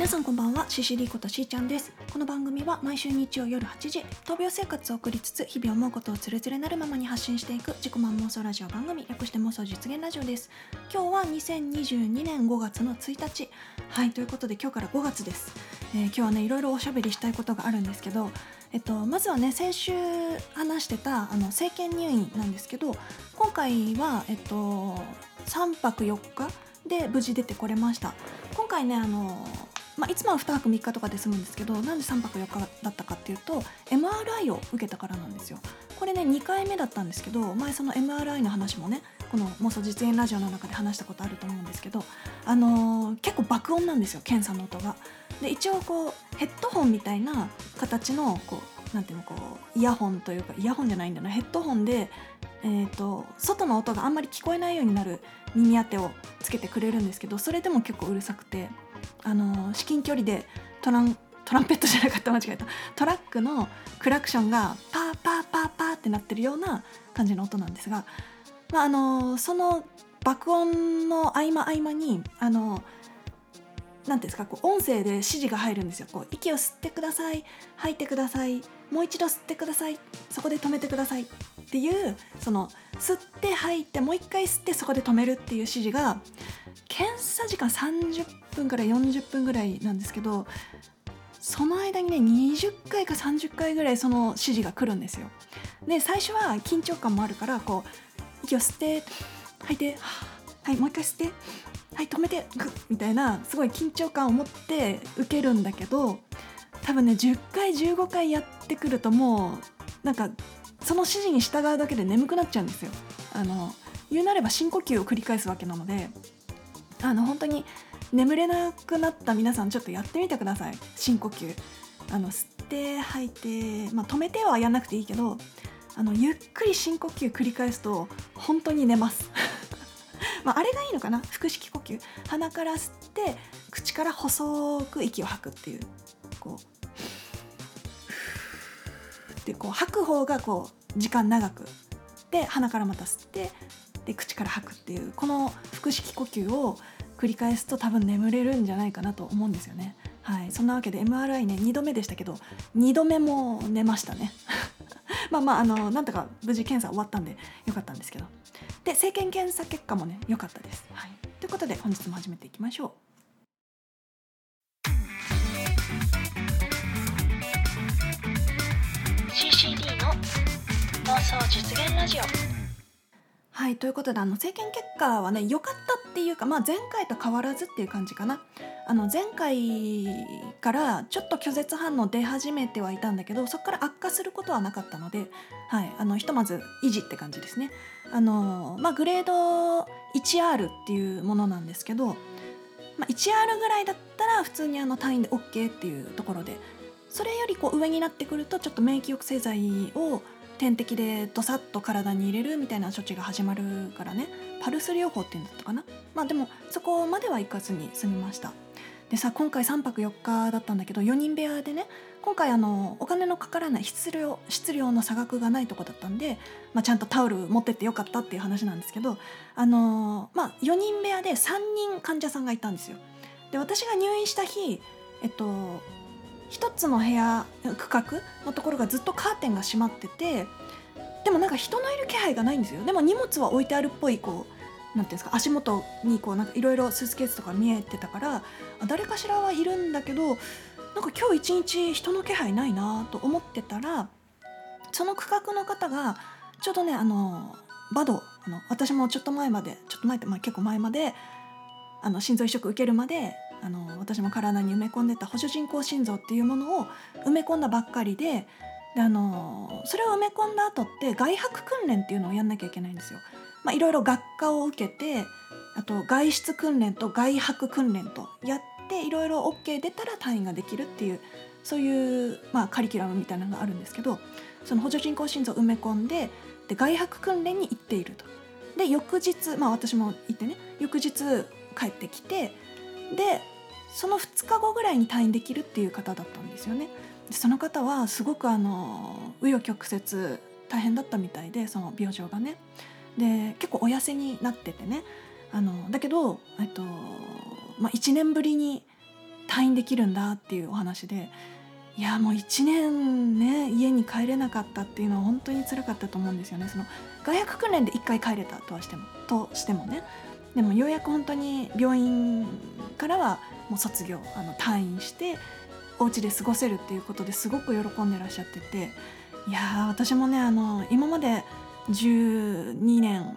皆さんこんばんは CCD ことしーちゃんです。この番組は毎週日曜夜8時闘病生活を送りつつ日々思うことをつれづれなるままに発信していく自己満妄想ラジオ番組略して妄想実現ラジオです。今日は2022年5月の1日。はいということで今日から5月です、えー今日はねいろいろおしゃべりしたいことがあるんですけどえっと、まずはね先週話してたあの政権入院なんですけど今回は、えっと、3泊4日で無事出てこれました。今回ねあの、まあ、いつもは2泊3日とかで済むんですけどなんで3泊4日だったかっていうと MRI を受けたからなんですよこれね2回目だったんですけど前その MRI の話もねこの妄想実演ラジオの中で話したことあると思うんですけど、あのー結構爆音なんですよ検査の音が。で一応こうヘッドホンみたいな形のこうなんていうのこうイヤホンというかイヤホンじゃないんだなヘッドホンで、えー、と外の音があんまり聞こえないようになる耳当てをつけてくれるんですけどそれでも結構うるさくて、あの至近距離でトラントランペットじゃなかった間違えた。トラックのクラクションがパーパーパーパーってなってるような感じの音なんですが、まあ、あのその爆音の合間合間にあのなんていうんですかこう音声で指示が入るんですよ。こう息を吸ってください吐いてくださいもう一度吸ってくださいそこで止めてください。っていうその吸って吐いてもう一回吸ってそこで止めるっていう指示が検査時間30分から40分ぐらいなんですけどその間にね20回か30回ぐらいその指示が来るんですよ。で最初は緊張感もあるからこう息を吸って吐いてはいもう一回吸ってはい止めてグッみたいなすごい緊張感を持って受けるんだけど多分ね10回15回やってくるともうなんかその指示に従うだけで眠くなっちゃうんですよ。あの言うなれば深呼吸を繰り返すわけなのであの本当に眠れなくなった皆さんちょっとやってみてください。深呼吸。あの吸って吐いて、まあ、止めてはやんなくていいけどあのゆっくり深呼吸繰り返すと本当に寝ます。まああれがいいのかな？腹式呼吸。鼻から吸って口から細く息を吐くっていう。こうでこう吐く方がこう時間長くで鼻からまた吸ってで口から吐くっていうこの腹式呼吸を繰り返すと多分眠れるんじゃないかなと思うんですよね。はい、そんなわけで MRI ね2度目でしたけど2度目も寝ましたね。まあまああのなんとか無事検査終わったんでよかったんですけどで生検検査結果もね良かったです。はい、ということで本日も始めていきましょう。想実現ラジオはいということであの生検結果はね良かったっていうか、まあ、前回と変わらずっていう感じかな。あの前回からちょっと拒絶反応出始めてはいたんだけどそこから悪化することはなかったので、はい、あのひとまず維持って感じですね。あの、まあ、グレード 1R っていうものなんですけど、まあ、1R ぐらいだったら普通にあの単位で OK っていうところでそれよりこう上になってくるとちょっと免疫抑制剤を点滴でドサッと体に入れるみたいな処置が始まるからね。パルス療法っていうんだったかな。まあでもそこまでは行かずに済みました。でさ今回3泊4日だったんだけど4人部屋でね今回あのお金のかからない質量質量の差額がないとこだったんで、まあ、ちゃんとタオル持ってってよかったっていう話なんですけどあのまあ4人部屋で3人患者さんがいたんですよ。で私が入院した日えっと一つの部屋区画のところがずっとカーテンが閉まっててでもなんか人のいる気配がないんですよ。でも荷物は置いてあるっぽいこうなんていうんですか足元にこうなんかいろいろスーツケースとか見えてたからあ誰かしらはいるんだけどなんか今日一日人の気配ないなと思ってたらその区画の方がちょうどねあのバドあの私もちょっと前までちょっと前って、まあ、結構前まであの心臓移植受けるまであの私も体に埋め込んでた補助人工心臓っていうものを埋め込んだばっかりでであのそれを埋め込んだ後って外泊訓練っていうのをやんなきゃいけないんですよ。まあ、いろいろ学科を受けてあと外出訓練と外泊訓練とやっていろいろ OK 出たら退院ができるっていうそういう、まあ、カリキュラムみたいなのがあるんですけどその補助人工心臓を埋め込んでで外泊訓練に行っていると。で翌日まあ私も行ってね翌日帰ってきてでその2日後ぐらいに退院できるっていう方だったんですよね。でその方はすごくあの紆余曲折大変だったみたいでその病状がね。で結構お痩せになっててねあのだけど、えっとまあ、1年ぶりに退院できるんだっていうお話でいやもう1年ね家に帰れなかったっていうのは本当につらかったと思うんですよねその外泊訓練で1回帰れたとはしてもとしてもねでもようやく本当に病院からはもう卒業あの退院してお家で過ごせるっていうことですごく喜んでらっしゃってていや私もねあの今まで12年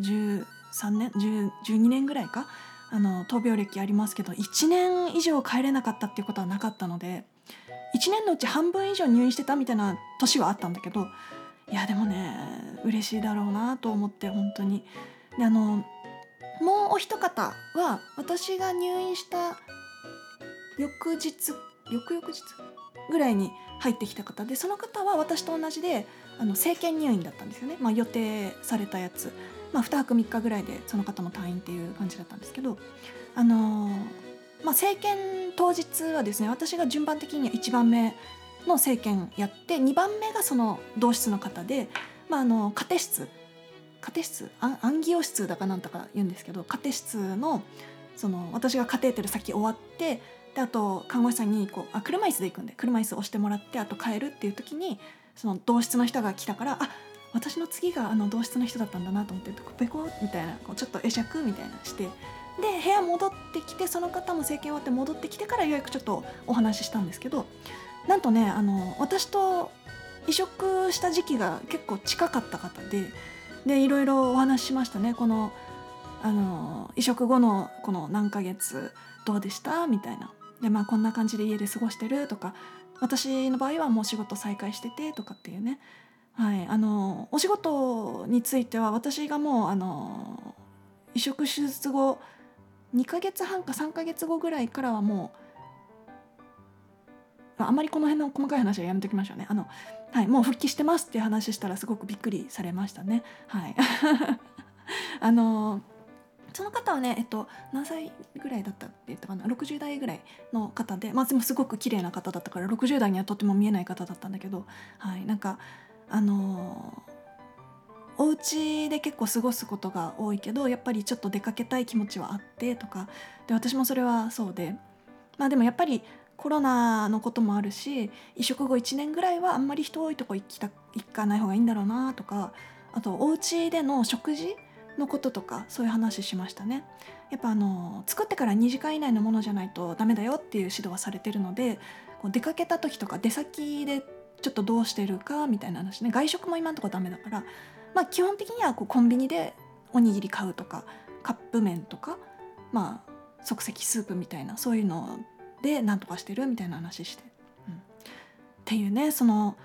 13年12年ぐらいか？あの闘病歴ありますけど1年以上帰れなかったっていうことはなかったので1年のうち半分以上入院してたみたいな年はあったんだけどいやでもね嬉しいだろうなと思って本当に。であのもうお一方は私が入院した翌日翌々日ぐらいに入ってきた方でその方は私と同じであの生検入院だったんですよね、まあ、予定されたやつ、まあ、2泊3日ぐらいでその方も退院っていう感じだったんですけどあのーまあ、生検当日はですね私が順番的には1番目の生検やって2番目がその同室の方で、まあ、あの家庭室家庭室アンアンギオ室だかなんとか言うんですけど家庭室のその私がカテーテル先終わってであと看護師さんにこうあ車椅子で行くんで車椅子押してもらってあと帰るっていう時にその同室の人が来たからあ私の次があの同室の人だったんだなと思ってペコみたいなこうちょっと会釈みたいなしてで部屋戻ってきてその方も生検終わって戻ってきてからようやくちょっとお話ししたんですけどなんとねあの私と移植した時期が結構近かった方ででいろいろお話ししましたね。このあの移植後のこの何ヶ月どうでした？みたいな。でまあこんな感じで家で過ごしてる？とか私の場合はもう仕事再開してて？とかっていうね。はい。あのお仕事については私がもうあの移植手術後2ヶ月半か3ヶ月後ぐらいからはもうあんまりこの辺の細かい話はやめときましょうね。あの、はい、もう復帰してますっていう話したらすごくびっくりされましたね。はい。あのその方はね、えっと、何歳ぐらいだったって言ったかな？60代ぐらいの方で、まあ、でもすごく綺麗な方だったから60代にはとても見えない方だったんだけど、はい、なんかあのお家で結構過ごすことが多いけどやっぱりちょっと出かけたい気持ちはあってとかで私もそれはそうでまあでもやっぱりコロナのこともあるし移植後1年ぐらいはあんまり人多いとこ行きた行かない方がいいんだろうなとかあとお家での食事のこととかそういう話しましたね。やっぱあの作ってから2時間以内のものじゃないとダメだよっていう指導はされてるのでこう出かけた時とか出先でちょっとどうしてるかみたいな話ね外食も今のとこダメだからまあ基本的にはこうコンビニでおにぎり買うとかカップ麺とかまあ即席スープみたいなそういうのをでなんとかしてるみたいな話して、うん、っていうねその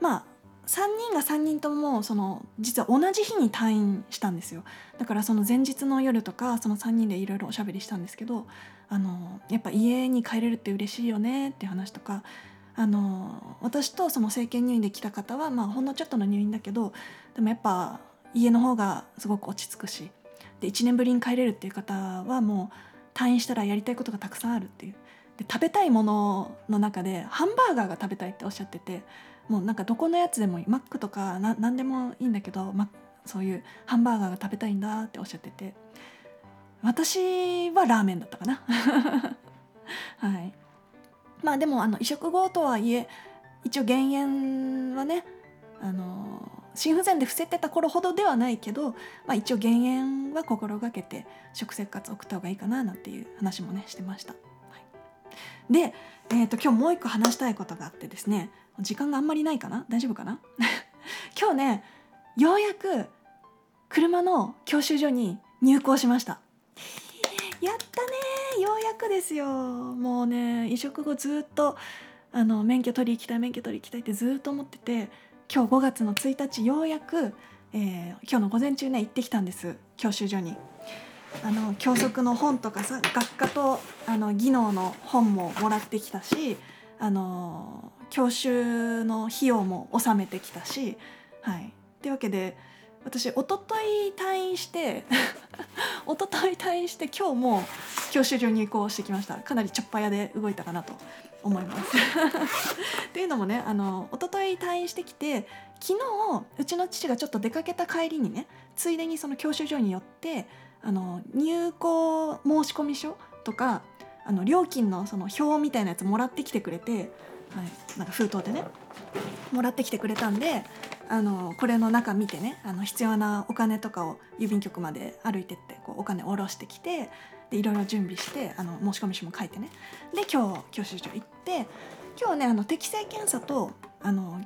まあ3人が3人ともその実は同じ日に退院したんですよ。だからその前日の夜とかその3人でいろいろおしゃべりしたんですけどあのやっぱ家に帰れるって嬉しいよねって話とかあの私とその生検入院で来た方は、まあ、ほんのちょっとの入院だけどでもやっぱ家の方がすごく落ち着くしで1年ぶりに帰れるっていう方はもう退院したらやりたいことがたくさんあるっていう。で食べたいものの中でハンバーガーが食べたいっておっしゃっててもうなんかどこのやつでもいいマックとかな何でもいいんだけど、ま、そういうハンバーガーが食べたいんだっておっしゃってて私はラーメンだったかな はいまあでもあの移植後とはいえ一応減塩はねあの心不全で伏せてた頃ほどではないけど、まあ、一応減塩は心がけて食生活を送った方がいいかななんていう話もねしてました。で、えーと、今日もう一個話したいことがあってですね。時間があんまりないかな？大丈夫かな？今日ねようやく車の教習所に入校しました。やったね！ようやくですよ。もうね移植後ずっとあの免許取り行きたい免許取り行きたいってずっと思ってて今日5月の1日ようやく、えー、今日の午前中ね行ってきたんです。教習所に。あの教則の本とかさ学科とあの技能の本ももらってきたしあの教習の費用も納めてきたしはい。というわけで私一昨日退院して一昨日退院して今日も教習所に移行してきました。かなりちょっぱやで動いたかなと思います。っていうのもねあの一昨日退院してきて昨日うちの父がちょっと出かけた帰りにねついでにその教習所によってあの入校申込書とかあの料金のその表みたいなやつもらってきてくれて、はい、なんか封筒でねもらってきてくれたんであのこれの中見てねあの必要なお金とかを郵便局まで歩いてってこうお金下ろしてきてでいろいろ準備してあの申込書も書いてね。で今日教習所行って今日ねあの適正検査とあの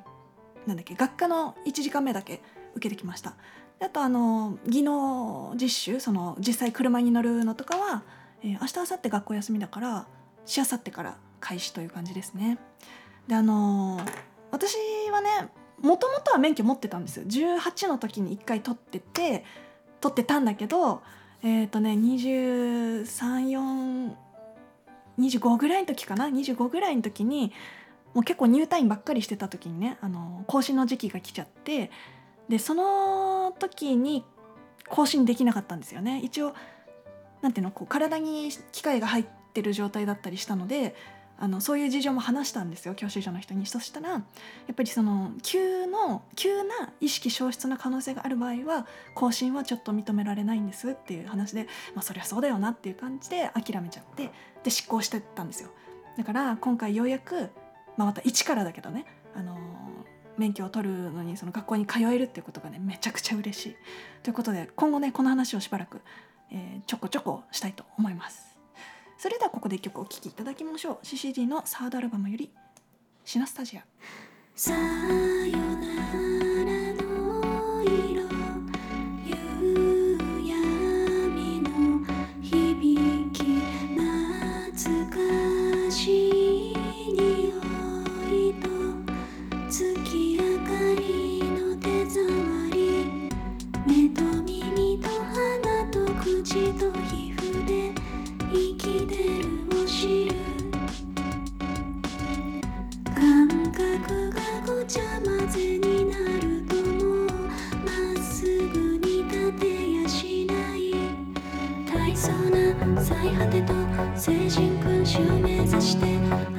なんだっけ学科の1時間目だけ受けてきました。あとあの技能実習その実際車に乗るのとかは、えー、明日明後日学校休みだからしあさってから開始という感じですね。であの私はねもともとは免許持ってたんですよ。18の時に1回取ってて取ってたんだけどえっ、ー、とね2325ぐらいの時かな？25ぐらいの時にもう結構入退院ばっかりしてた時にねあの更新の時期が来ちゃってでその時に更新できなかったんですよね。一応なんていうのこう体に機械が入ってる状態だったりしたのであのそういう事情も話したんですよ教習所の人に。そしたらやっぱりその急の急な意識消失の可能性がある場合は更新はちょっと認められないんですっていう話で、まあ、そりゃそうだよなっていう感じで諦めちゃってで執行してたんですよ。だから今回ようやく、まあ、また一からだけどね、あの、免許を取るのにその学校に通えるっていうことがねめちゃくちゃ嬉しい。ということで今後ねこの話をしばらく、えー、ちょこちょこしたいと思います。それではここで曲お聴きいただきましょう。CCD のサードアルバムより「シナスタジア」さよなら。ごちゃ混ぜになるともうまっすぐに立てやしない大層な最果てと聖人君子を目指して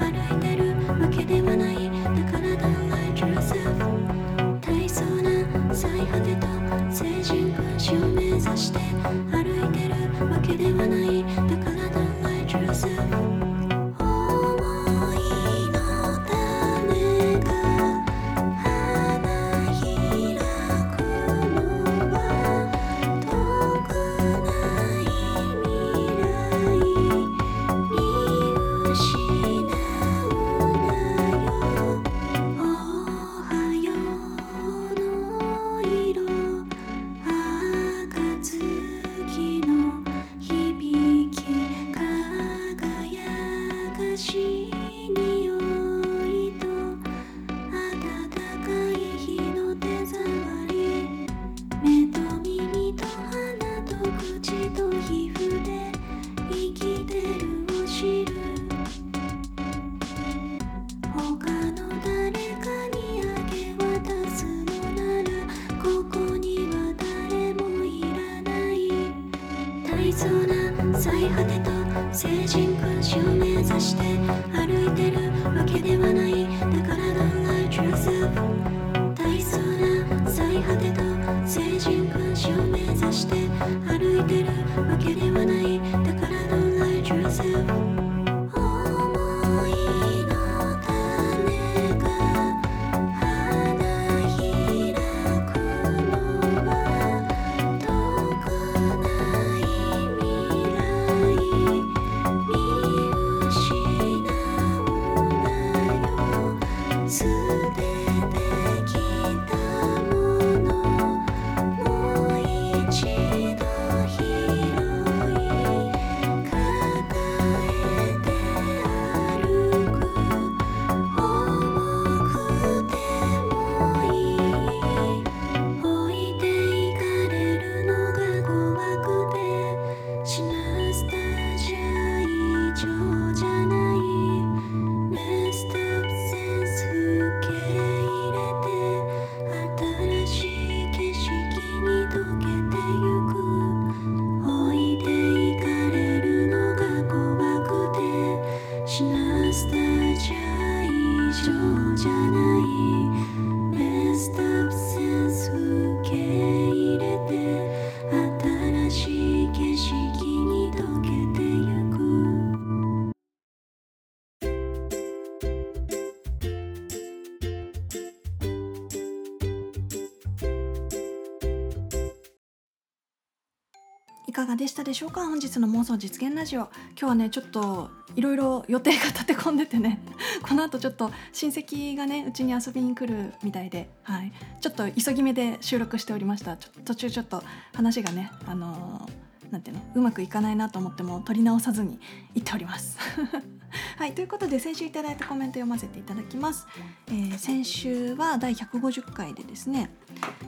いかがでしたでしょうか？本日の妄想実現ラジオ。今日はねちょっといろいろ予定が立て込んでてね。この後ちょっと親戚がねうちに遊びに来るみたいで、はい、ちょっと急ぎ目で収録しておりました。ちょ途中ちょっと話がねあのー、なんていうの？うまくいかないなと思っても取り直さずに行っております。はい。ということで先週いただいたコメント読ませていただきます、えー、先週は第150回でですね、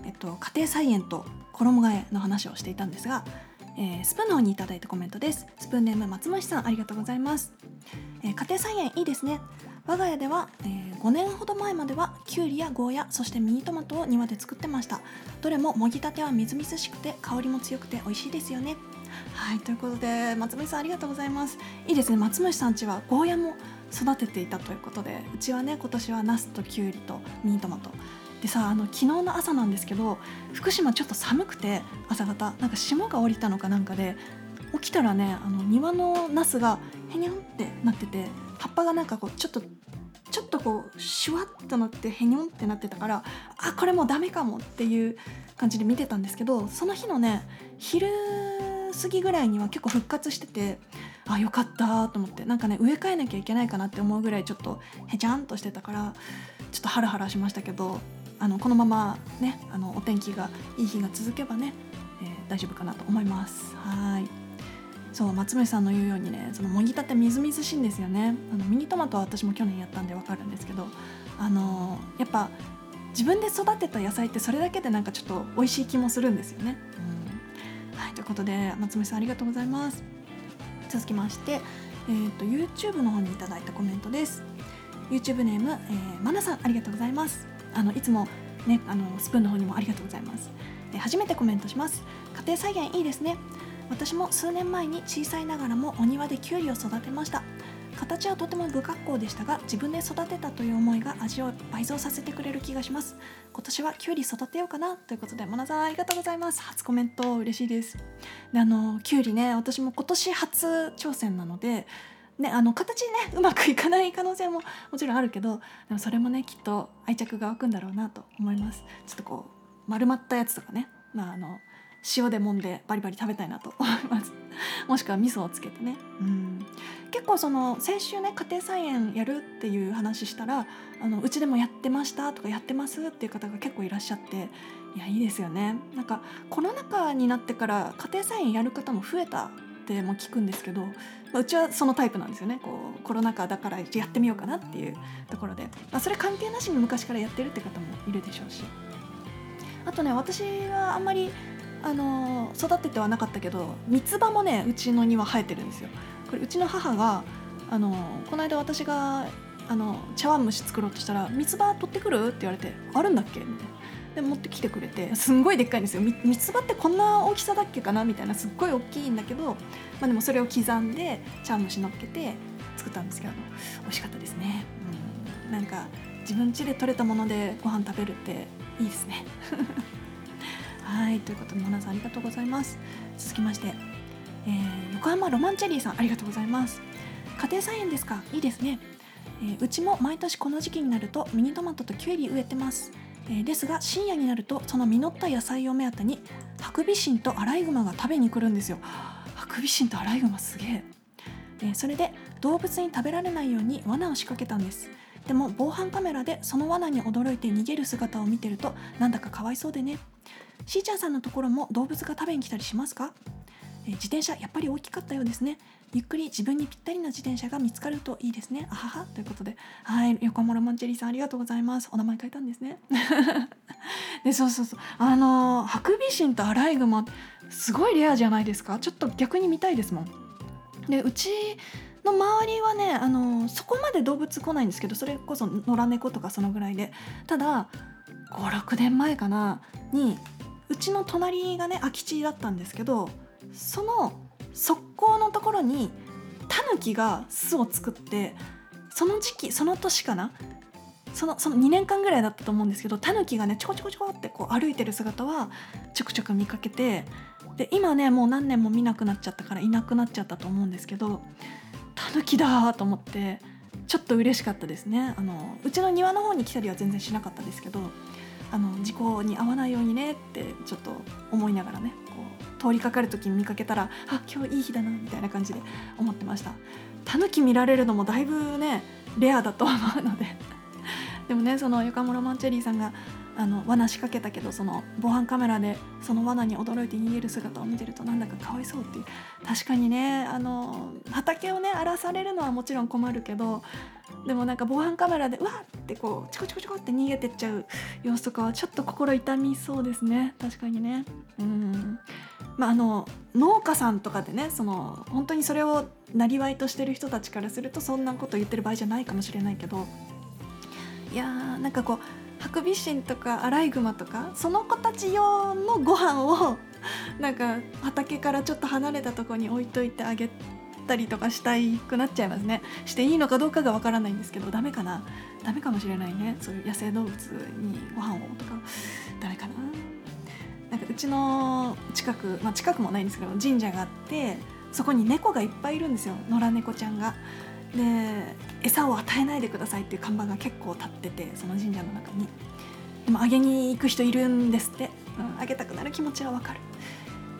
えっと、家庭菜園と衣替えの話をしていたんですが、えー、スプーンの方にいただいたコメントです。スプーンネーム松虫さんありがとうございます、えー、家庭菜園いいですね。我が家では、えー、5年ほど前まではきゅうりやゴーヤそしてミニトマトを庭で作ってました。どれももぎたてはみずみずしくて香りも強くて美味しいですよね。はいということで松虫さんありがとうございます。いいですね。松虫さんちはゴーヤも育てていたということでうちはね今年はナスときゅうりとミニトマト。でさあの昨日の朝なんですけど福島ちょっと寒くて朝方。なんか霜が降りたのかなんかで起きたらねあの庭のナスがへにゃんってなってて葉っぱがなんかこうちょっとちょっとこうシュワッとなってへにょんってなってたからあこれもうダメかもっていう感じで見てたんですけどその日のね昼過ぎぐらいには結構復活しててあよかったと思ってなんかね植え替えなきゃいけないかなって思うぐらいちょっとへちゃんとしてたからちょっとハラハラしましたけどあのこのままねあのお天気がいい日が続けばね、えー、大丈夫かなと思います。はい。そう松村さんの言うようにねそのもぎたてみずみずしいんですよね。あのミニトマトは私も去年やったんでわかるんですけどあのやっぱ自分で育てた野菜ってそれだけでなんかちょっと美味しい気もするんですよね、うん、はいということで松村さんありがとうございます。続きまして、えーと、YouTube の方にいただいたコメントです。YouTube ネーム、えー、マナさんありがとうございます。あのいつもねあのスプーンの方にもありがとうございます、え、初めてコメントします。家庭菜園いいですね。私も数年前に小さいながらもお庭でキュウリを育てました。形はとても不格好でしたが自分で育てたという思いが味を倍増させてくれる気がします。今年はキュウリ育てようかなということでモナさんありがとうございます。初コメント嬉しいです。であのキュウリね私も今年初挑戦なのでね、あの形ねうまくいかない可能性ももちろんあるけどでもそれもねきっと愛着が湧くんだろうなと思います。ちょっとこう丸まったやつとかね、まあ、あの塩で揉んでバリバリ食べたいなと思います。もしくは味噌をつけてね。うん。結構その先週ね家庭菜園やるっていう話したらあのうちでもやってましたとかやってますっていう方が結構いらっしゃっていやいいですよね。なんかコロナ禍になってから家庭菜園やる方も増えたっても聞くんですけど、まあ、うちはそのタイプなんですよねこうコロナ禍だからやってみようかなっていうところで、まあ、それ関係なしに昔からやってるって方もいるでしょうしあとね私はあんまりあの育ててはなかったけど三つ葉もねうちの庭生えてるんですよこれうちの母があのこの間私があの茶碗蒸し作ろうとしたら「三つ葉取ってくる?」って言われて「あるんだっけ?」みたいな。で持ってきてくれてすんごいでっかいんですよ。三つ葉ってこんな大きさだっけかな？みたいなすっごい大きいんだけど、まあ、でもそれを刻んで茶蒸し乗っけて作ったんですけど美味しかったですね、うん、なんか自分家で採れたものでご飯食べるっていいですね。はいということで皆さんありがとうございます。続きまして、えー、横浜ロマンチェリーさんありがとうございます。家庭菜園ですか？いいですね、えー、うちも毎年この時期になるとミニトマトとキュウリ植えてます。え、ですが深夜になるとその実った野菜を目当てにハクビシンとアライグマが食べに来るんですよ。ハクビシンとアライグマすげえ。え、それで動物に食べられないように罠を仕掛けたんです。でも防犯カメラでその罠に驚いて逃げる姿を見てるとなんだかかわいそうでね。しーちゃんさんのところも動物が食べに来たりしますか、自転車やっぱり大きかったようですね。ゆっくり自分にぴったりな自転車が見つかるといいですね。あはは。ということで。はい。横浜ロマンチェリーさんありがとうございます。お名前書いたんですね。で そうそうそう。あのハクビシンとアライグマすごいレアじゃないですか。ちょっと逆に見たいですもん。でうちの周りはねあのそこまで動物来ないんですけどそれこそ野良猫とかそのぐらいで。ただ56年前かなにうちの隣がね空き地だったんですけどその側溝のところにタヌキが巣を作ってその時期その年かな？そのその2年間ぐらいだったと思うんですけどタヌキがねちょこちょこちょこってこう歩いてる姿はちょくちょく見かけてで今ねもう何年も見なくなっちゃったからいなくなっちゃったと思うんですけどタヌキだと思ってちょっと嬉しかったですね。あのうちの庭の方に来たりは全然しなかったですけどあの事故に遭わないようにねってちょっと思いながらね通りかかる時に見かけたらあ今日いい日だなみたいな感じで思ってました。タヌキ見られるのもだいぶねレアだと思うので。でもねその横浜ロマンチェリーさんがあの罠仕掛けたけどその防犯カメラでその罠に驚いて逃げる姿を見てるとなんだかかわいそうっていう。確かにねあの畑をね荒らされるのはもちろん困るけどでもなんか防犯カメラでうわっってこうチコチコチコって逃げてっちゃう様子とかはちょっと心痛みそうですね。確かにね。うん。まああの農家さんとかでねその本当にそれをなりわいとしてる人たちからするとそんなこと言ってる場合じゃないかもしれないけど。いやーなんかこうハクビシンとかアライグマとかその子たち用のご飯を なんか畑からちょっと離れたとこに置いといてあげたりとかしたいくなっちゃいますね。していいのかどうかがわからないんですけどダメかな？ダメかもしれないね。そういう野生動物にご飯をとか。ダメかな？なんかうちの近く、まあ、近くもないんですけど神社があってそこに猫がいっぱいいるんですよ。野良猫ちゃんが。で餌を与えないでくださいっていう看板が結構立っててその神社の中に。でもあげに行く人いるんですって、うん、あげたくなる気持ちはわかる。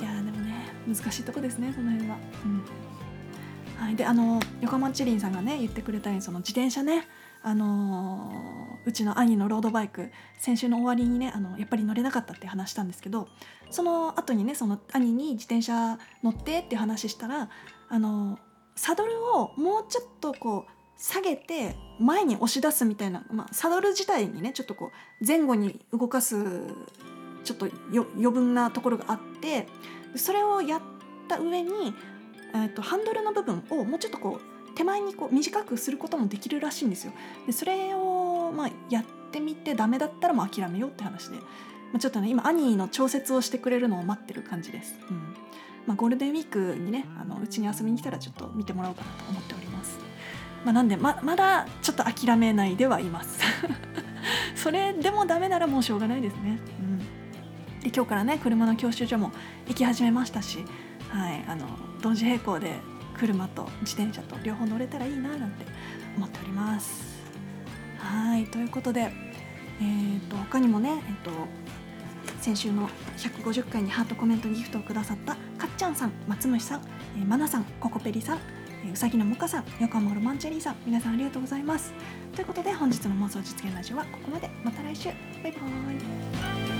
いやでもね難しいとこですねその辺は、うん。はい、であの横浜チリンさんがね言ってくれたようにその自転車ねあのーうちの兄のロードバイク先週の終わりにねあのやっぱり乗れなかったって話したんですけどその後にねその兄に自転車乗ってって話したらあのサドルをもうちょっとこう下げて前に押し出すみたいな、まあ、サドル自体にねちょっとこう前後に動かすちょっと余分なところがあってそれをやった上に、えー、とハンドルの部分をもうちょっとこう手前にこう短くすることもできるらしいんですよ。でそれを、まあ、やってみてダメだったらもう諦めようって話で、まあ、ちょっとね今兄の調節をしてくれるのを待ってる感じです。うんまあ、ゴールデンウィークにねあのうちに遊びに来たらちょっと見てもらおうかなと思っております。まあ、なんでままだちょっと諦めないではいます。それでもダメならもうしょうがないですね。うん、で今日からね車の教習所も行き始めましたし、はい、あの同時並行で車と自転車と両方乗れたらいいななんて思っております。はいということで、えー、と他にもね、えっと先週の150回にハートコメントギフトをくださったかっちゃんさん松虫さん、え、まなさんココペリさん、うさぎのもかさん横浜ロマンチェリーさん皆さんありがとうございます。ということで本日の妄想実現ラジオはここまで。また来週。バイバーイ。